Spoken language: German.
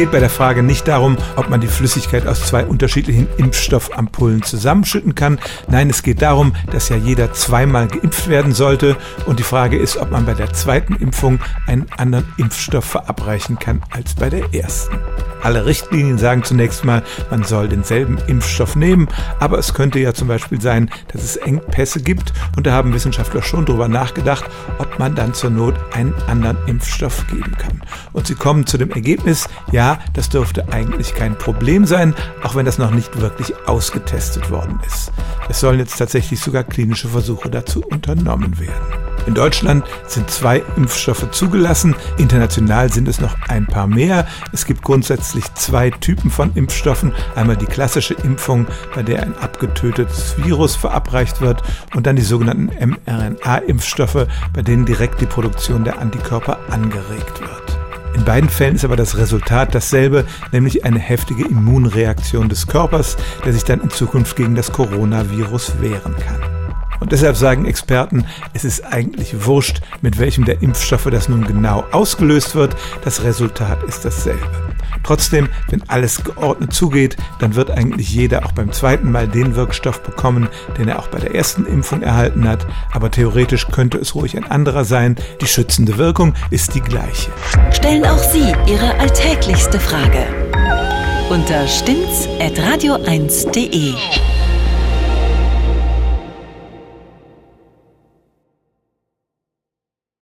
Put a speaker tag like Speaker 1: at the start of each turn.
Speaker 1: geht bei der Frage nicht darum, ob man die Flüssigkeit aus zwei unterschiedlichen Impfstoffampullen zusammenschütten kann. Nein, es geht darum, dass ja jeder zweimal geimpft werden sollte. Und die Frage ist, ob man bei der zweiten Impfung einen anderen Impfstoff verabreichen kann als bei der ersten. Alle Richtlinien sagen zunächst mal, man soll denselben Impfstoff nehmen, aber es könnte ja zum Beispiel sein, dass es Engpässe gibt und da haben Wissenschaftler schon drüber nachgedacht, ob man dann zur Not einen anderen Impfstoff geben kann. Und sie kommen zu dem Ergebnis, ja, das dürfte eigentlich kein Problem sein, auch wenn das noch nicht wirklich ausgetestet worden ist. Es sollen jetzt tatsächlich sogar klinische Versuche dazu unternommen werden. In Deutschland sind zwei Impfstoffe zugelassen, international sind es noch ein paar mehr. Es gibt grundsätzlich zwei Typen von Impfstoffen. Einmal die klassische Impfung, bei der ein abgetötetes Virus verabreicht wird und dann die sogenannten mRNA-Impfstoffe, bei denen direkt die Produktion der Antikörper angeregt wird. In beiden Fällen ist aber das Resultat dasselbe, nämlich eine heftige Immunreaktion des Körpers, der sich dann in Zukunft gegen das Coronavirus wehren kann. Und deshalb sagen Experten, es ist eigentlich wurscht, mit welchem der Impfstoffe das nun genau ausgelöst wird. Das Resultat ist dasselbe. Trotzdem, wenn alles geordnet zugeht, dann wird eigentlich jeder auch beim zweiten Mal den Wirkstoff bekommen, den er auch bei der ersten Impfung erhalten hat. Aber theoretisch könnte es ruhig ein anderer sein. Die schützende Wirkung ist die gleiche.
Speaker 2: Stellen auch Sie Ihre alltäglichste Frage unter stimmtz.radio1.de.